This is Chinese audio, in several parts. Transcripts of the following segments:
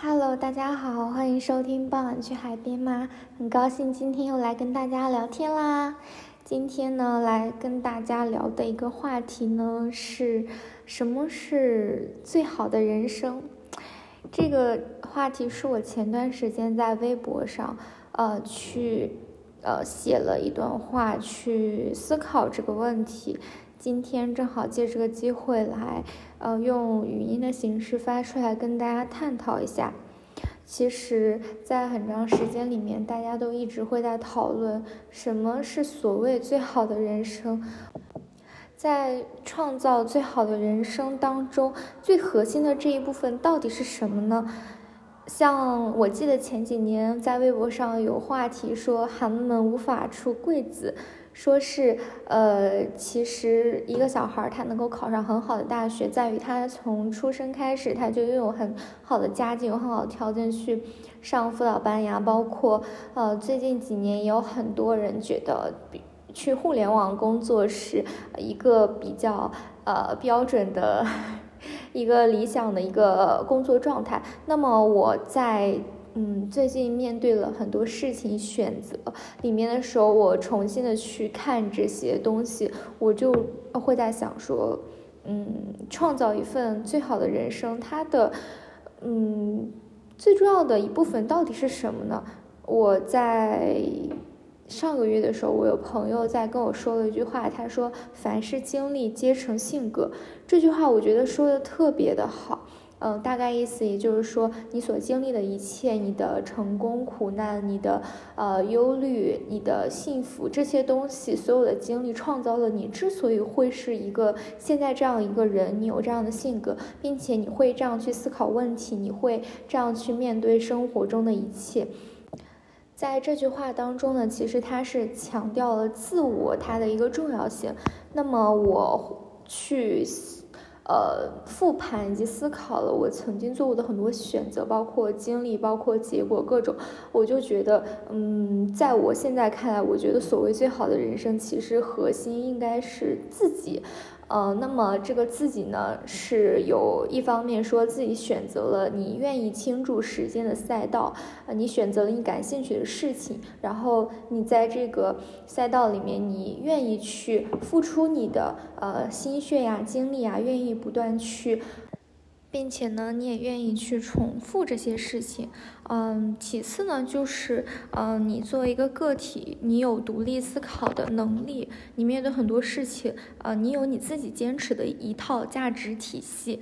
Hello，大家好，欢迎收听傍晚去海边吗？很高兴今天又来跟大家聊天啦。今天呢，来跟大家聊的一个话题呢，是什么是最好的人生？这个话题是我前段时间在微博上，呃，去呃写了一段话，去思考这个问题。今天正好借这个机会来，呃，用语音的形式发出来跟大家探讨一下。其实，在很长时间里面，大家都一直会在讨论什么是所谓最好的人生。在创造最好的人生当中，最核心的这一部分到底是什么呢？像我记得前几年在微博上有话题说，寒门无法出贵子。说是，呃，其实一个小孩他能够考上很好的大学，在于他从出生开始他就拥有很好的家境，有很好的条件去上辅导班呀。包括，呃，最近几年也有很多人觉得比，去互联网工作是一个比较呃标准的一个理想的一个工作状态。那么我在。嗯，最近面对了很多事情选择里面的时候，我重新的去看这些东西，我就会在想说，嗯，创造一份最好的人生，它的，嗯，最重要的一部分到底是什么呢？我在上个月的时候，我有朋友在跟我说了一句话，他说：“凡是经历，皆成性格。”这句话我觉得说的特别的好。嗯，大概意思也就是说，你所经历的一切，你的成功、苦难，你的呃忧虑，你的幸福，这些东西，所有的经历创造了你之所以会是一个现在这样一个人，你有这样的性格，并且你会这样去思考问题，你会这样去面对生活中的一切。在这句话当中呢，其实它是强调了自我它的一个重要性。那么我去。呃，复盘以及思考了我曾经做过的很多选择，包括经历，包括结果，各种，我就觉得，嗯，在我现在看来，我觉得所谓最好的人生，其实核心应该是自己。呃，那么这个自己呢，是有一方面说自己选择了你愿意倾注时间的赛道，呃，你选择了你感兴趣的事情，然后你在这个赛道里面，你愿意去付出你的呃心血呀、精力啊，愿意不断去。并且呢，你也愿意去重复这些事情，嗯，其次呢，就是，嗯，你作为一个个体，你有独立思考的能力，你面对很多事情，呃，你有你自己坚持的一套价值体系，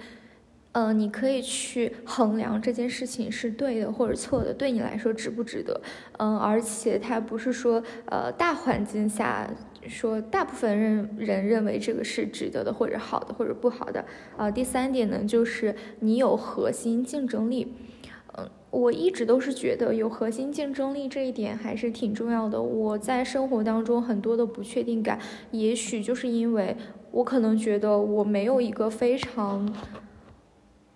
嗯，你可以去衡量这件事情是对的或者错的，对你来说值不值得，嗯，而且它不是说，呃，大环境下。说大部分人人认为这个是值得的，或者好的，或者不好的。啊，第三点呢，就是你有核心竞争力。我一直都是觉得有核心竞争力这一点还是挺重要的。我在生活当中很多的不确定感，也许就是因为我可能觉得我没有一个非常。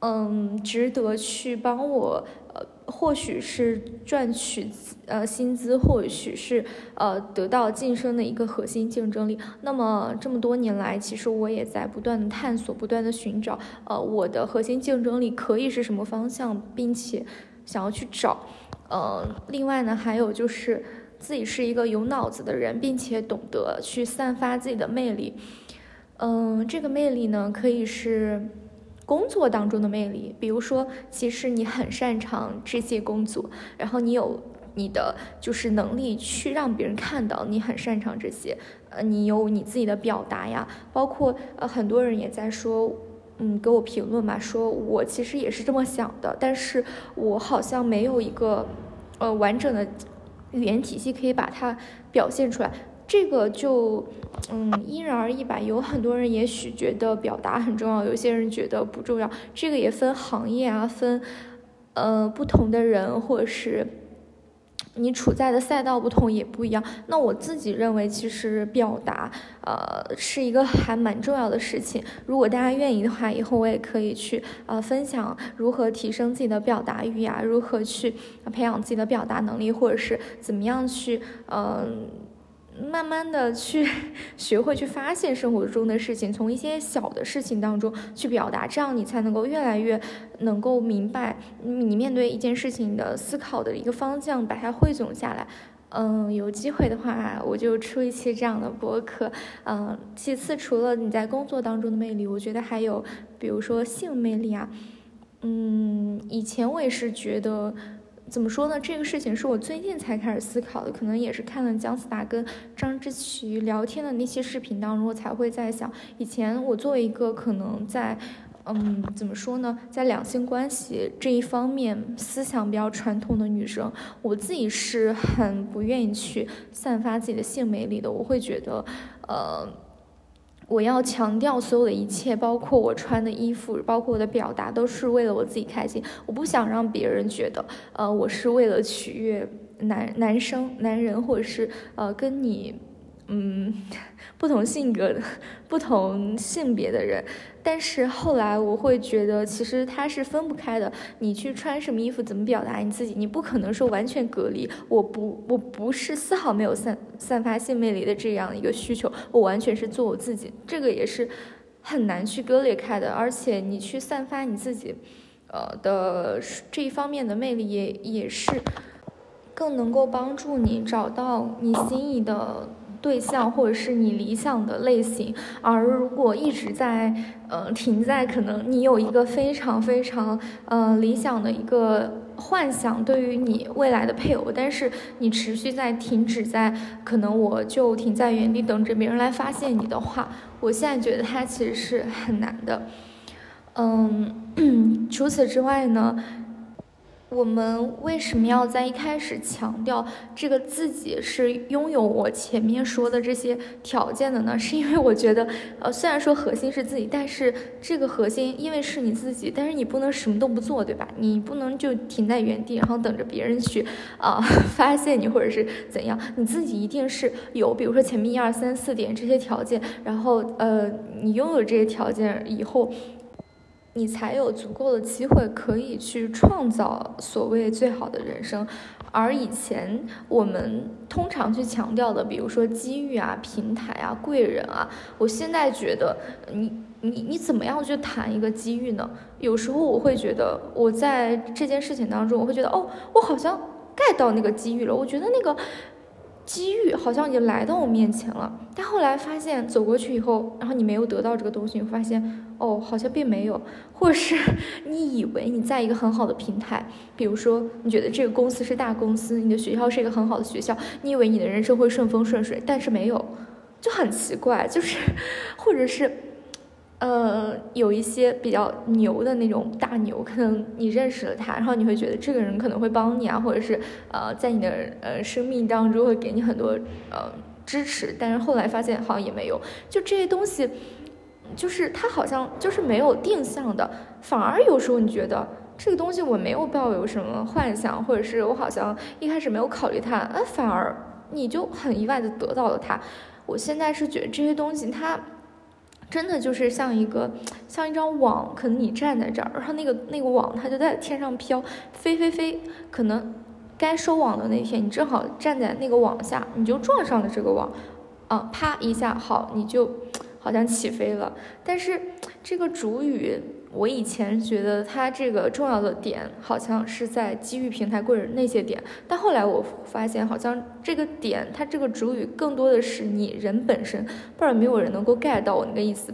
嗯，值得去帮我，呃，或许是赚取呃薪资，或许是呃得到晋升的一个核心竞争力。那么这么多年来，其实我也在不断的探索，不断的寻找，呃，我的核心竞争力可以是什么方向，并且想要去找。呃，另外呢，还有就是自己是一个有脑子的人，并且懂得去散发自己的魅力。嗯，这个魅力呢，可以是。工作当中的魅力，比如说，其实你很擅长这些工作，然后你有你的就是能力去让别人看到你很擅长这些，呃，你有你自己的表达呀，包括呃很多人也在说，嗯，给我评论嘛，说我其实也是这么想的，但是我好像没有一个呃完整的语言体系可以把它表现出来。这个就，嗯，因人而异吧。有很多人也许觉得表达很重要，有些人觉得不重要。这个也分行业啊，分，呃，不同的人，或者是你处在的赛道不同也不一样。那我自己认为，其实表达，呃，是一个还蛮重要的事情。如果大家愿意的话，以后我也可以去，呃，分享如何提升自己的表达欲呀，如何去培养自己的表达能力，或者是怎么样去，嗯。慢慢的去 学会去发现生活中的事情，从一些小的事情当中去表达，这样你才能够越来越能够明白你面对一件事情的思考的一个方向，把它汇总下来。嗯，有机会的话，我就出一期这样的播客。嗯，其次，除了你在工作当中的魅力，我觉得还有，比如说性魅力啊。嗯，以前我也是觉得。怎么说呢？这个事情是我最近才开始思考的，可能也是看了姜思达跟张之祺聊天的那些视频当中，我才会在想，以前我作为一个可能在，嗯，怎么说呢，在两性关系这一方面思想比较传统的女生，我自己是很不愿意去散发自己的性魅力的，我会觉得，呃。我要强调所有的一切，包括我穿的衣服，包括我的表达，都是为了我自己开心。我不想让别人觉得，呃，我是为了取悦男男生、男人，或者是呃跟你。嗯，不同性格的、不同性别的人，但是后来我会觉得，其实它是分不开的。你去穿什么衣服，怎么表达你自己，你不可能说完全隔离。我不，我不是丝毫没有散散发性魅力的这样一个需求，我完全是做我自己。这个也是很难去割裂开的。而且你去散发你自己，呃的这一方面的魅力，也也是更能够帮助你找到你心仪的。对象或者是你理想的类型，而如果一直在呃停在可能你有一个非常非常呃理想的一个幻想，对于你未来的配偶，但是你持续在停止在可能我就停在原地等着别人来发现你的话，我现在觉得它其实是很难的。嗯，除此之外呢？我们为什么要在一开始强调这个自己是拥有我前面说的这些条件的呢？是因为我觉得，呃，虽然说核心是自己，但是这个核心因为是你自己，但是你不能什么都不做，对吧？你不能就停在原地，然后等着别人去啊发现你或者是怎样？你自己一定是有，比如说前面一二三四点这些条件，然后呃，你拥有这些条件以后。你才有足够的机会可以去创造所谓最好的人生，而以前我们通常去强调的，比如说机遇啊、平台啊、贵人啊，我现在觉得，你你你怎么样去谈一个机遇呢？有时候我会觉得，我在这件事情当中，我会觉得，哦，我好像 get 到那个机遇了，我觉得那个。机遇好像已经来到我面前了，但后来发现走过去以后，然后你没有得到这个东西，你发现哦，好像并没有，或者是 你以为你在一个很好的平台，比如说你觉得这个公司是大公司，你的学校是一个很好的学校，你以为你的人生会顺风顺水，但是没有，就很奇怪，就是 或者是。呃，有一些比较牛的那种大牛，可能你认识了他，然后你会觉得这个人可能会帮你啊，或者是呃，在你的呃生命当中会给你很多呃支持，但是后来发现好像也没有，就这些东西，就是他好像就是没有定向的，反而有时候你觉得这个东西我没有抱有什么幻想，或者是我好像一开始没有考虑它，呃，反而你就很意外的得到了它。我现在是觉得这些东西它。真的就是像一个像一张网，可能你站在这儿，然后那个那个网它就在天上飘，飞飞飞。可能该收网的那天，你正好站在那个网下，你就撞上了这个网，啊，啪一下，好，你就 好像起飞了。但是这个主语。我以前觉得它这个重要的点好像是在机遇平台贵人那些点，但后来我发现好像这个点它这个主语更多的是你人本身，不然没有人能够 get 到我那个意思，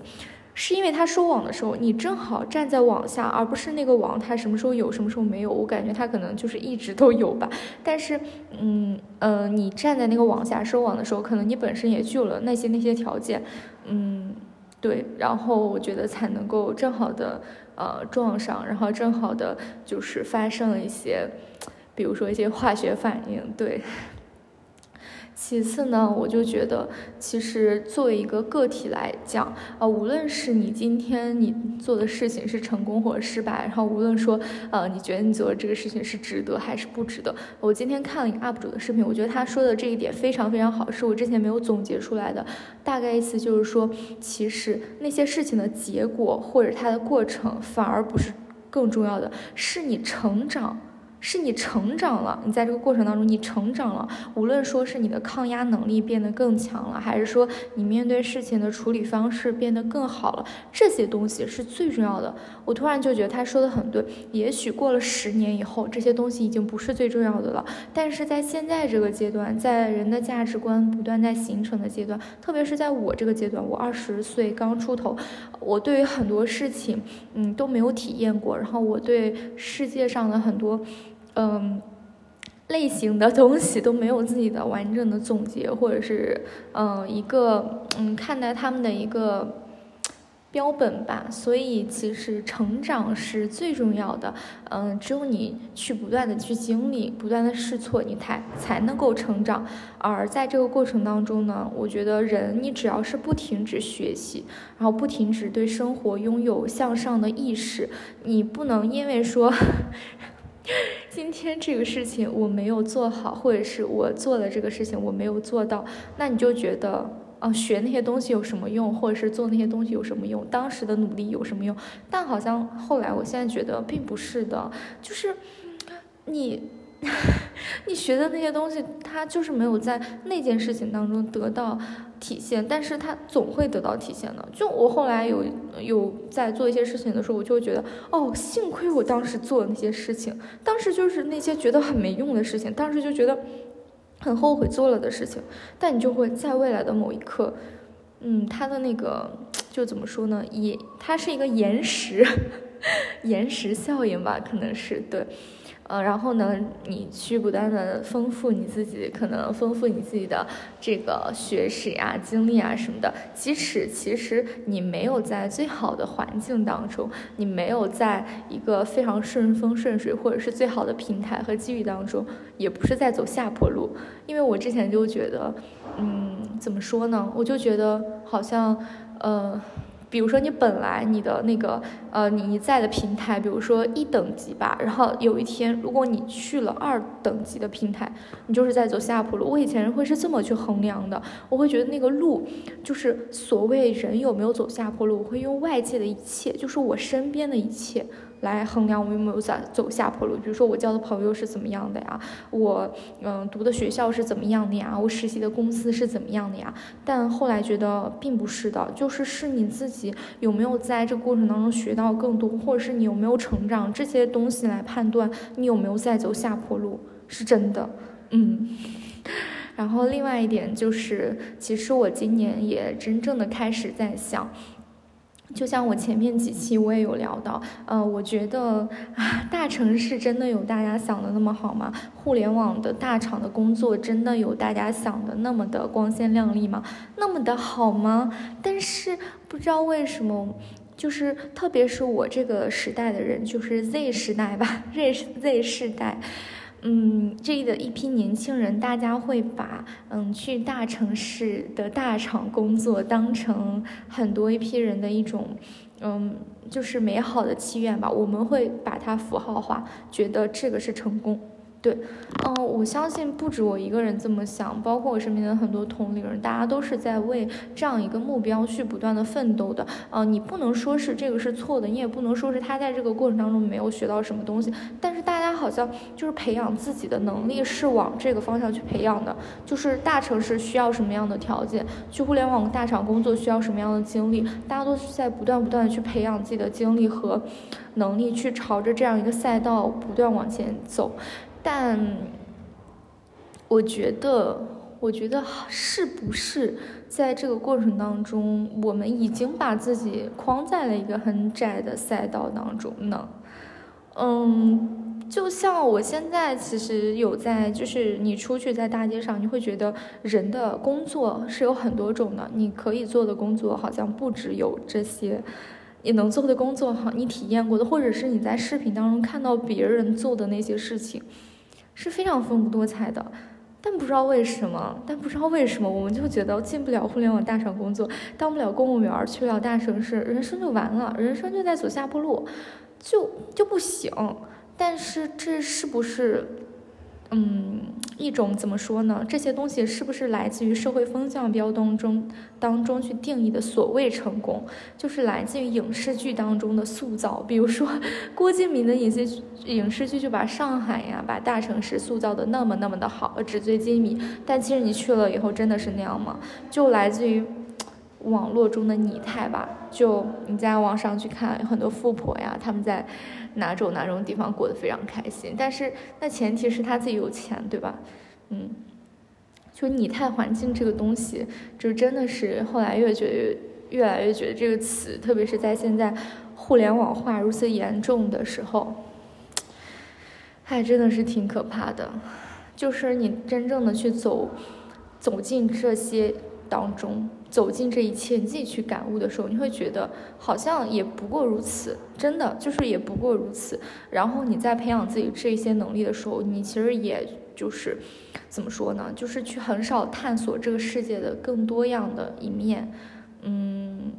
是因为它收网的时候你正好站在网下，而不是那个网它什么时候有什么时候没有，我感觉它可能就是一直都有吧。但是，嗯呃，你站在那个网下收网的时候，可能你本身也具有了那些那些条件，嗯。对，然后我觉得才能够正好的呃撞上，然后正好的就是发生了一些，比如说一些化学反应，对。其次呢，我就觉得，其实作为一个个体来讲，呃，无论是你今天你做的事情是成功或者失败，然后无论说，呃，你觉得你做的这个事情是值得还是不值得，我今天看了一个 UP 主的视频，我觉得他说的这一点非常非常好，是我之前没有总结出来的。大概意思就是说，其实那些事情的结果或者它的过程反而不是更重要的，是你成长。是你成长了，你在这个过程当中你成长了，无论说是你的抗压能力变得更强了，还是说你面对事情的处理方式变得更好了，这些东西是最重要的。我突然就觉得他说的很对，也许过了十年以后，这些东西已经不是最重要的了。但是在现在这个阶段，在人的价值观不断在形成的阶段，特别是在我这个阶段，我二十岁刚出头，我对于很多事情，嗯，都没有体验过，然后我对世界上的很多。嗯，类型的东西都没有自己的完整的总结，或者是嗯一个嗯看待他们的一个标本吧。所以其实成长是最重要的。嗯，只有你去不断的去经历，不断的试错，你才才能够成长。而在这个过程当中呢，我觉得人你只要是不停止学习，然后不停止对生活拥有向上的意识，你不能因为说。今天这个事情我没有做好，或者是我做了这个事情我没有做到，那你就觉得，啊，学那些东西有什么用，或者是做那些东西有什么用？当时的努力有什么用？但好像后来，我现在觉得并不是的，就是你。你学的那些东西，它就是没有在那件事情当中得到体现，但是它总会得到体现的。就我后来有有在做一些事情的时候，我就觉得，哦，幸亏我当时做了那些事情，当时就是那些觉得很没用的事情，当时就觉得很后悔做了的事情，但你就会在未来的某一刻，嗯，它的那个就怎么说呢？也它是一个延时 延时效应吧，可能是对。呃，然后呢，你去不断的丰富你自己，可能丰富你自己的这个学识呀、经历啊什么的。即使其实你没有在最好的环境当中，你没有在一个非常顺风顺水或者是最好的平台和机遇当中，也不是在走下坡路。因为我之前就觉得，嗯，怎么说呢？我就觉得好像，呃。比如说，你本来你的那个呃，你在的平台，比如说一等级吧，然后有一天，如果你去了二等级的平台，你就是在走下坡路。我以前会是这么去衡量的，我会觉得那个路就是所谓人有没有走下坡路，我会用外界的一切，就是我身边的一切。来衡量我有没有在走下坡路。比如说，我交的朋友是怎么样的呀？我嗯读的学校是怎么样的呀？我实习的公司是怎么样的呀？但后来觉得并不是的，就是是你自己有没有在这个过程当中学到更多，或者是你有没有成长这些东西来判断你有没有在走下坡路，是真的。嗯。然后另外一点就是，其实我今年也真正的开始在想。就像我前面几期我也有聊到，嗯，我觉得啊，大城市真的有大家想的那么好吗？互联网的大厂的工作真的有大家想的那么的光鲜亮丽吗？那么的好吗？但是不知道为什么，就是特别是我这个时代的人，就是 Z 时代吧，Z Z 世代。嗯，这里的一批年轻人，大家会把嗯去大城市的大厂工作当成很多一批人的一种，嗯，就是美好的祈愿吧。我们会把它符号化，觉得这个是成功。对，嗯，我相信不止我一个人这么想，包括我身边的很多同龄人，大家都是在为这样一个目标去不断的奋斗的。嗯，你不能说是这个是错的，你也不能说是他在这个过程当中没有学到什么东西。但是大家好像就是培养自己的能力是往这个方向去培养的，就是大城市需要什么样的条件，去互联网大厂工作需要什么样的经历，大家都是在不断不断的去培养自己的经历和能力，去朝着这样一个赛道不断往前走。但我觉得，我觉得是不是在这个过程当中，我们已经把自己框在了一个很窄的赛道当中呢？嗯，就像我现在其实有在，就是你出去在大街上，你会觉得人的工作是有很多种的，你可以做的工作好像不只有这些，你能做的工作好，你体验过的，或者是你在视频当中看到别人做的那些事情。是非常丰富多彩的，但不知道为什么，但不知道为什么，我们就觉得进不了互联网大厂工作，当不了公务员，去不了大城市，人生就完了，人生就在走下坡路，就就不行。但是这是不是，嗯，一种怎么说呢？这些东西是不是来自于社会风向标当中当中去定义的所谓成功，就是来自于影视剧当中的塑造？比如说郭敬明的影视影视剧就把上海呀，把大城市塑造的那么那么的好，纸醉金迷。但其实你去了以后，真的是那样吗？就来自于网络中的拟态吧。就你在网上去看，很多富婆呀，他们在。哪种哪种地方过得非常开心，但是那前提是他自己有钱，对吧？嗯，就拟态环境这个东西，就真的是后来越觉得越来越觉得这个词，特别是在现在互联网化如此严重的时候，哎真的是挺可怕的。就是你真正的去走走进这些当中。走进这一切，你自己去感悟的时候，你会觉得好像也不过如此，真的就是也不过如此。然后你在培养自己这些能力的时候，你其实也就是怎么说呢？就是去很少探索这个世界的更多样的一面，嗯。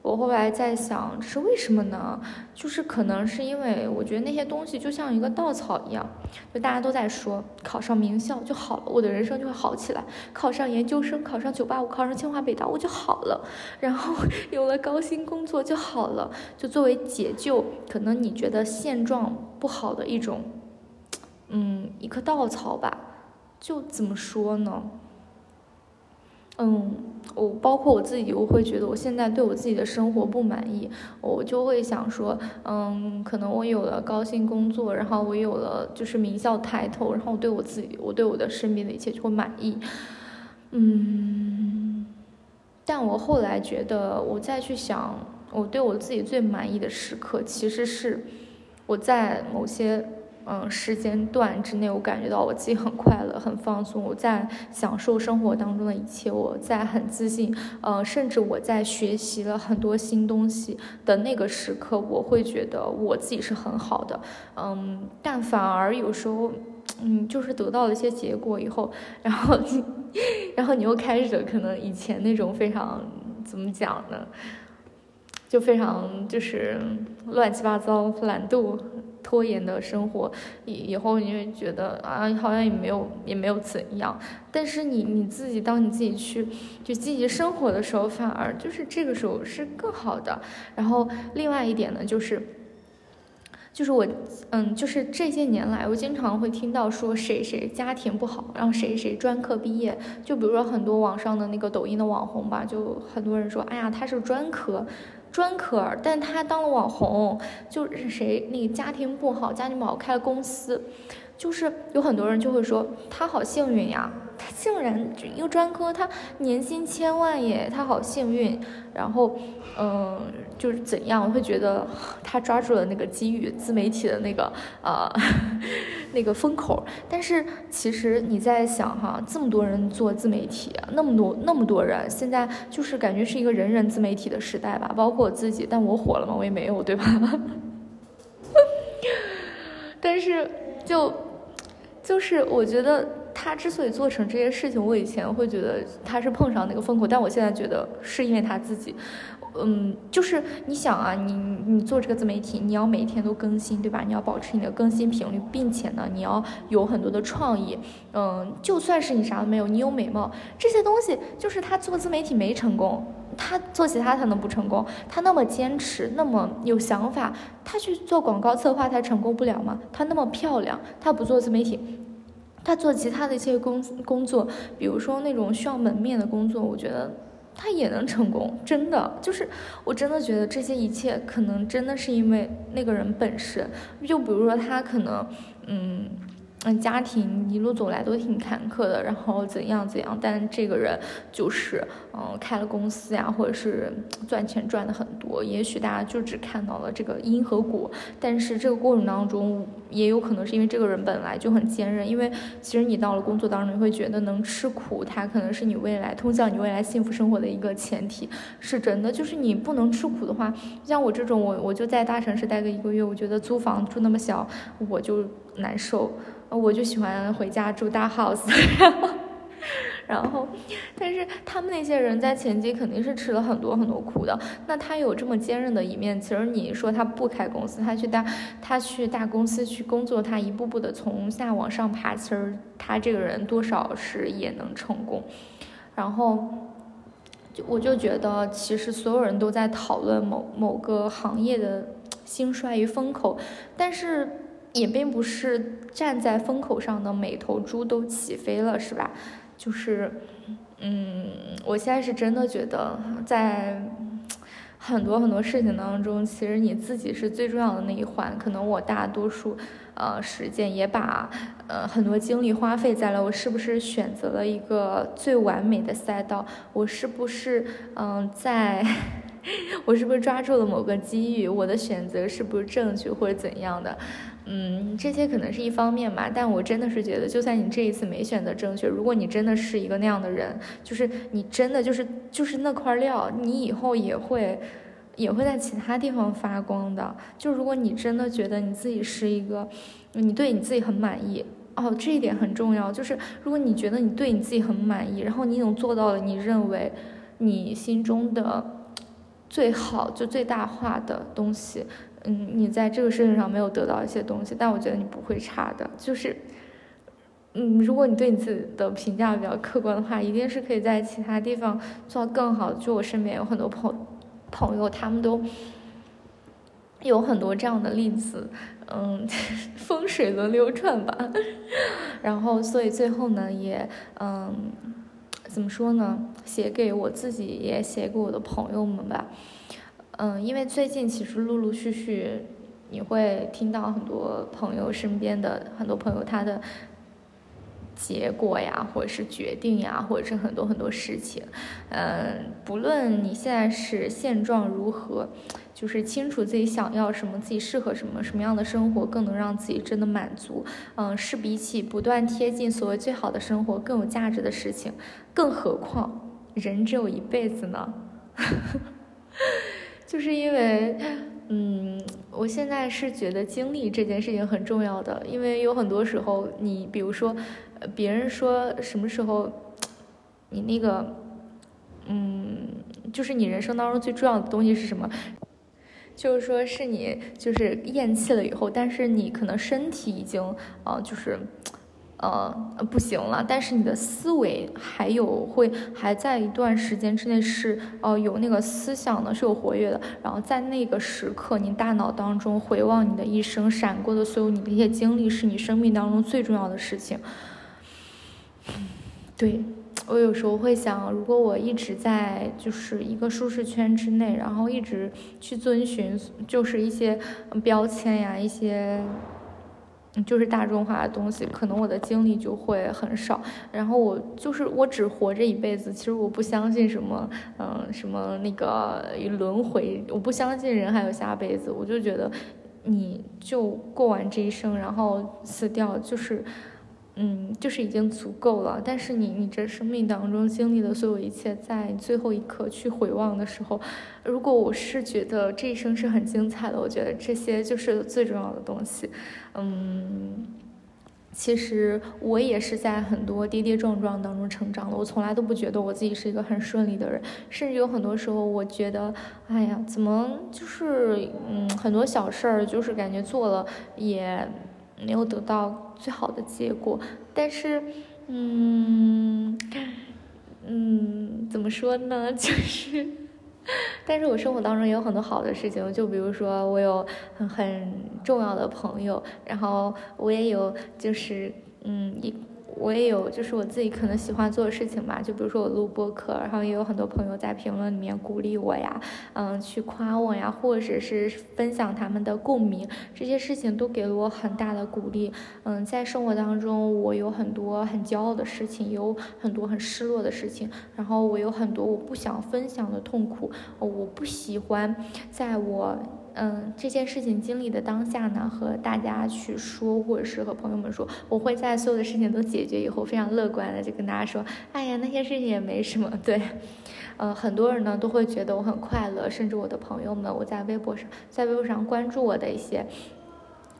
我后来在想，这是为什么呢？就是可能是因为我觉得那些东西就像一个稻草一样，就大家都在说考上名校就好了，我的人生就会好起来；考上研究生，考上九八五，考上清华北大，我就好了。然后 有了高薪工作就好了，就作为解救可能你觉得现状不好的一种，嗯，一棵稻草吧。就怎么说呢？嗯，我包括我自己，我会觉得我现在对我自己的生活不满意，我就会想说，嗯，可能我有了高薪工作，然后我有了就是名校抬头，然后对我自己，我对我的身边的一切就会满意，嗯，但我后来觉得，我再去想，我对我自己最满意的时刻，其实是我在某些。嗯，时间段之内，我感觉到我自己很快乐、很放松，我在享受生活当中的一切，我在很自信。呃，甚至我在学习了很多新东西的那个时刻，我会觉得我自己是很好的。嗯，但反而有时候，嗯，就是得到了一些结果以后，然后，然后你又开始可能以前那种非常怎么讲呢？就非常就是乱七八糟、懒惰。拖延的生活，以以后你会觉得啊，好像也没有也没有怎样。但是你你自己，当你自己去就积极生活的时候，反而就是这个时候是更好的。然后另外一点呢，就是就是我嗯，就是这些年来，我经常会听到说谁谁家庭不好，然后谁谁专科毕业。就比如说很多网上的那个抖音的网红吧，就很多人说，哎呀，他是专科。专科，但他当了网红，就是谁那个家庭不好，家庭不好开了公司，就是有很多人就会说他好幸运呀，他竟然一个专科，他年薪千万耶，他好幸运。然后，嗯，就是怎样，我会觉得他抓住了那个机遇，自媒体的那个呃 那个风口。但是其实你在想哈，这么多人做自媒体，那么多那么多人，现在就是感觉是一个人人自媒体的时代吧。包括我自己，但我火了吗？我也没有，对吧？但是就就是我觉得。他之所以做成这些事情，我以前会觉得他是碰上那个风口，但我现在觉得是因为他自己，嗯，就是你想啊，你你做这个自媒体，你要每天都更新，对吧？你要保持你的更新频率，并且呢，你要有很多的创意，嗯，就算是你啥都没有，你有美貌这些东西，就是他做自媒体没成功，他做其他他能不成功？他那么坚持，那么有想法，他去做广告策划，他成功不了吗？他那么漂亮，他不做自媒体？他做其他的一些工工作，比如说那种需要门面的工作，我觉得他也能成功。真的，就是我真的觉得这些一切可能真的是因为那个人本身。就比如说他可能，嗯。嗯，家庭一路走来都挺坎坷的，然后怎样怎样，但这个人就是，嗯，开了公司呀，或者是赚钱赚的很多。也许大家就只看到了这个因和果，但是这个过程当中，也有可能是因为这个人本来就很坚韧。因为其实你到了工作当中，你会觉得能吃苦，它可能是你未来通向你未来幸福生活的一个前提，是真的。就是你不能吃苦的话，像我这种，我我就在大城市待个一个月，我觉得租房住那么小，我就难受。我就喜欢回家住大 house，然后，然后，但是他们那些人在前期肯定是吃了很多很多苦的。那他有这么坚韧的一面，其实你说他不开公司，他去大他去大公司去工作，他一步步的从下往上爬，其实他这个人多少是也能成功。然后，就我就觉得，其实所有人都在讨论某某个行业的兴衰与风口，但是。也并不是站在风口上的每头猪都起飞了，是吧？就是，嗯，我现在是真的觉得，在很多很多事情当中，其实你自己是最重要的那一环。可能我大多数呃时间也把呃很多精力花费在了我是不是选择了一个最完美的赛道，我是不是嗯在。我是不是抓住了某个机遇？我的选择是不是正确或者怎样的？嗯，这些可能是一方面吧。但我真的是觉得，就算你这一次没选择正确，如果你真的是一个那样的人，就是你真的就是就是那块料，你以后也会也会在其他地方发光的。就如果你真的觉得你自己是一个，你对你自己很满意哦，这一点很重要。就是如果你觉得你对你自己很满意，然后你已经做到了你认为你心中的。最好就最大化的东西，嗯，你在这个事情上没有得到一些东西，但我觉得你不会差的。就是，嗯，如果你对你自己的评价比较客观的话，一定是可以在其他地方做到更好的。就我身边有很多朋朋友，他们都有很多这样的例子，嗯，风水轮流转吧。然后，所以最后呢，也嗯。怎么说呢？写给我自己，也写给我的朋友们吧。嗯，因为最近其实陆陆续续，你会听到很多朋友身边的很多朋友他的结果呀，或者是决定呀，或者是很多很多事情。嗯，不论你现在是现状如何。就是清楚自己想要什么，自己适合什么，什么样的生活更能让自己真的满足。嗯，是比起不断贴近所谓最好的生活更有价值的事情。更何况人只有一辈子呢。就是因为，嗯，我现在是觉得经历这件事情很重要的，因为有很多时候，你比如说，别人说什么时候，你那个，嗯，就是你人生当中最重要的东西是什么？就是说，是你就是咽气了以后，但是你可能身体已经呃，就是，呃，不行了，但是你的思维还有会还在一段时间之内是呃有那个思想呢是有活跃的，然后在那个时刻，你大脑当中回望你的一生闪过的所有你的一些经历，是你生命当中最重要的事情。对。我有时候会想，如果我一直在就是一个舒适圈之内，然后一直去遵循就是一些标签呀，一些就是大众化的东西，可能我的经历就会很少。然后我就是我只活这一辈子，其实我不相信什么嗯什么那个轮回，我不相信人还有下辈子。我就觉得你就过完这一生，然后死掉就是。嗯，就是已经足够了。但是你，你这生命当中经历的所有一切，在最后一刻去回望的时候，如果我是觉得这一生是很精彩的，我觉得这些就是最重要的东西。嗯，其实我也是在很多跌跌撞撞当中成长的。我从来都不觉得我自己是一个很顺利的人，甚至有很多时候，我觉得，哎呀，怎么就是嗯，很多小事儿，就是感觉做了也。没有得到最好的结果，但是，嗯，嗯，怎么说呢？就是，但是我生活当中也有很多好的事情，就比如说我有很很重要的朋友，然后我也有就是，嗯，一。我也有，就是我自己可能喜欢做的事情吧，就比如说我录播客，然后也有很多朋友在评论里面鼓励我呀，嗯，去夸我呀，或者是分享他们的共鸣，这些事情都给了我很大的鼓励。嗯，在生活当中，我有很多很骄傲的事情，有很多很失落的事情，然后我有很多我不想分享的痛苦，我不喜欢在我。嗯，这件事情经历的当下呢，和大家去说，或者是和朋友们说，我会在所有的事情都解决以后，非常乐观的就跟大家说，哎呀，那些事情也没什么。对，呃，很多人呢都会觉得我很快乐，甚至我的朋友们，我在微博上，在微博上关注我的一些。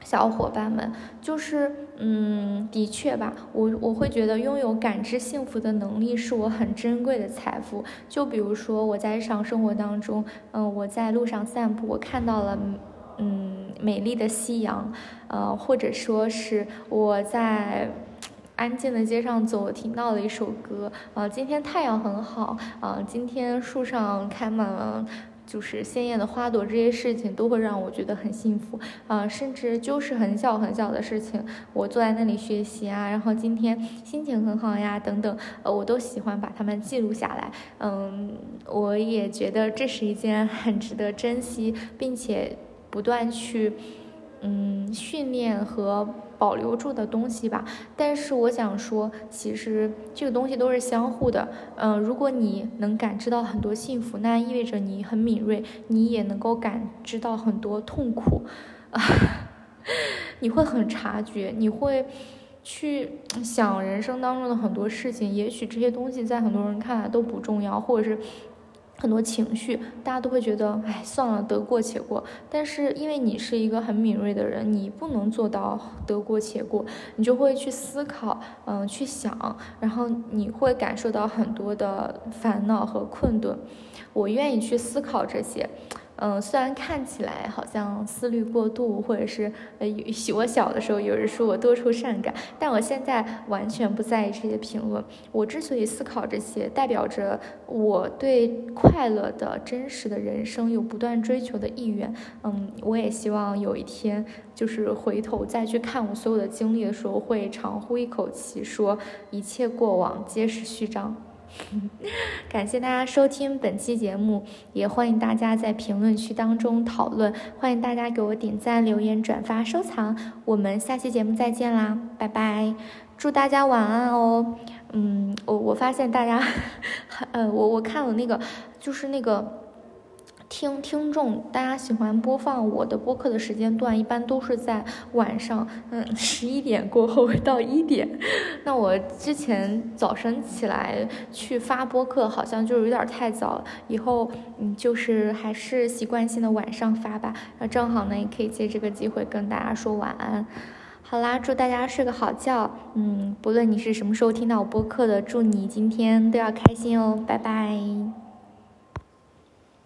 小伙伴们，就是，嗯，的确吧，我我会觉得拥有感知幸福的能力是我很珍贵的财富。就比如说我在日常生活当中，嗯，我在路上散步，我看到了，嗯，美丽的夕阳，呃，或者说是我在安静的街上走，听到了一首歌，呃，今天太阳很好，呃，今天树上开满了。就是鲜艳的花朵，这些事情都会让我觉得很幸福啊，甚至就是很小很小的事情，我坐在那里学习啊，然后今天心情很好呀，等等，呃，我都喜欢把它们记录下来。嗯，我也觉得这是一件很值得珍惜，并且不断去。嗯，训练和保留住的东西吧。但是我想说，其实这个东西都是相互的。嗯，如果你能感知到很多幸福，那意味着你很敏锐，你也能够感知到很多痛苦。啊，你会很察觉，你会去想人生当中的很多事情。也许这些东西在很多人看来都不重要，或者是。很多情绪，大家都会觉得，哎，算了，得过且过。但是因为你是一个很敏锐的人，你不能做到得过且过，你就会去思考，嗯，去想，然后你会感受到很多的烦恼和困顿。我愿意去思考这些。嗯，虽然看起来好像思虑过度，或者是呃，我小的时候有人说我多愁善感，但我现在完全不在意这些评论。我之所以思考这些，代表着我对快乐的真实的人生有不断追求的意愿。嗯，我也希望有一天，就是回头再去看我所有的经历的时候，会长呼一口气，说一切过往皆是序章。感谢大家收听本期节目，也欢迎大家在评论区当中讨论，欢迎大家给我点赞、留言、转发、收藏，我们下期节目再见啦，拜拜，祝大家晚安哦。嗯，我我发现大家，呃，我我看了那个，就是那个。听听众，大家喜欢播放我的播客的时间段，一般都是在晚上，嗯，十一点过后到一点。那我之前早晨起来去发播客，好像就有点太早了。以后，嗯，就是还是习惯性的晚上发吧。那正好呢，也可以借这个机会跟大家说晚安。好啦，祝大家睡个好觉。嗯，不论你是什么时候听到我播客的，祝你今天都要开心哦。拜拜。